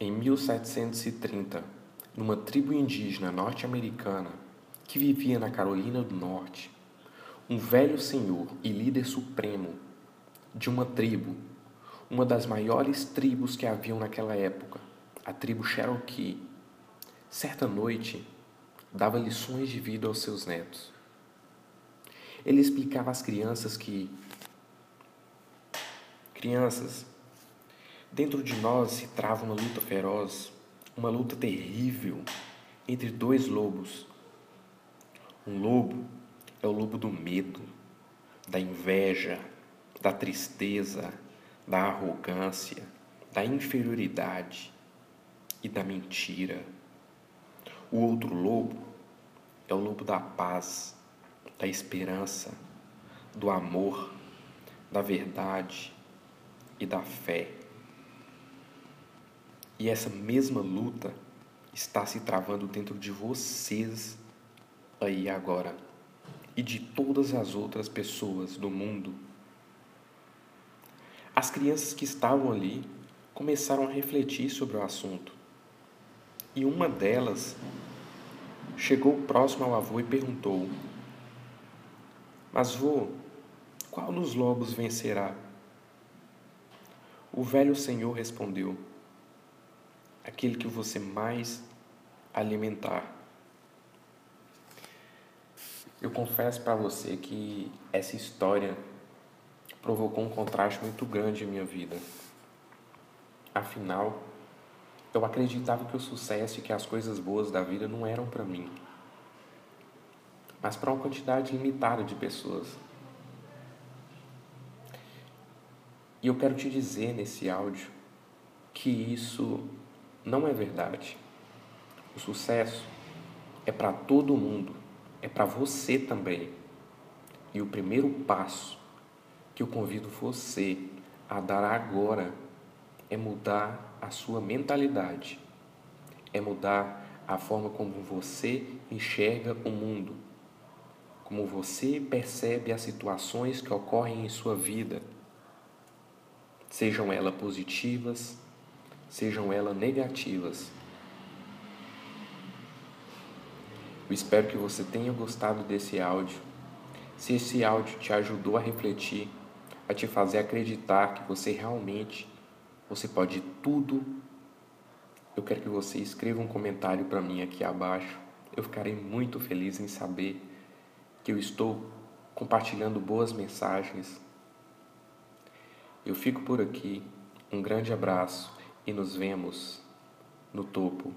Em 1730, numa tribo indígena norte-americana que vivia na Carolina do Norte, um velho senhor e líder supremo de uma tribo, uma das maiores tribos que haviam naquela época, a tribo Cherokee, certa noite dava lições de vida aos seus netos. Ele explicava às crianças que crianças Dentro de nós se trava uma luta feroz, uma luta terrível entre dois lobos. Um lobo é o lobo do medo, da inveja, da tristeza, da arrogância, da inferioridade e da mentira. O outro lobo é o lobo da paz, da esperança, do amor, da verdade e da fé. E essa mesma luta está se travando dentro de vocês aí agora e de todas as outras pessoas do mundo. As crianças que estavam ali começaram a refletir sobre o assunto. E uma delas chegou próximo ao avô e perguntou: Mas vô, qual dos lobos vencerá? O velho senhor respondeu: aquele que você mais alimentar. Eu confesso para você que essa história provocou um contraste muito grande em minha vida. Afinal, eu acreditava que o sucesso e que as coisas boas da vida não eram para mim, mas para uma quantidade limitada de pessoas. E eu quero te dizer nesse áudio que isso não é verdade. O sucesso é para todo mundo, é para você também. E o primeiro passo que eu convido você a dar agora é mudar a sua mentalidade, é mudar a forma como você enxerga o mundo, como você percebe as situações que ocorrem em sua vida, sejam elas positivas sejam elas negativas. Eu espero que você tenha gostado desse áudio. Se esse áudio te ajudou a refletir, a te fazer acreditar que você realmente você pode tudo, eu quero que você escreva um comentário para mim aqui abaixo. Eu ficarei muito feliz em saber que eu estou compartilhando boas mensagens. Eu fico por aqui. Um grande abraço e nos vemos no topo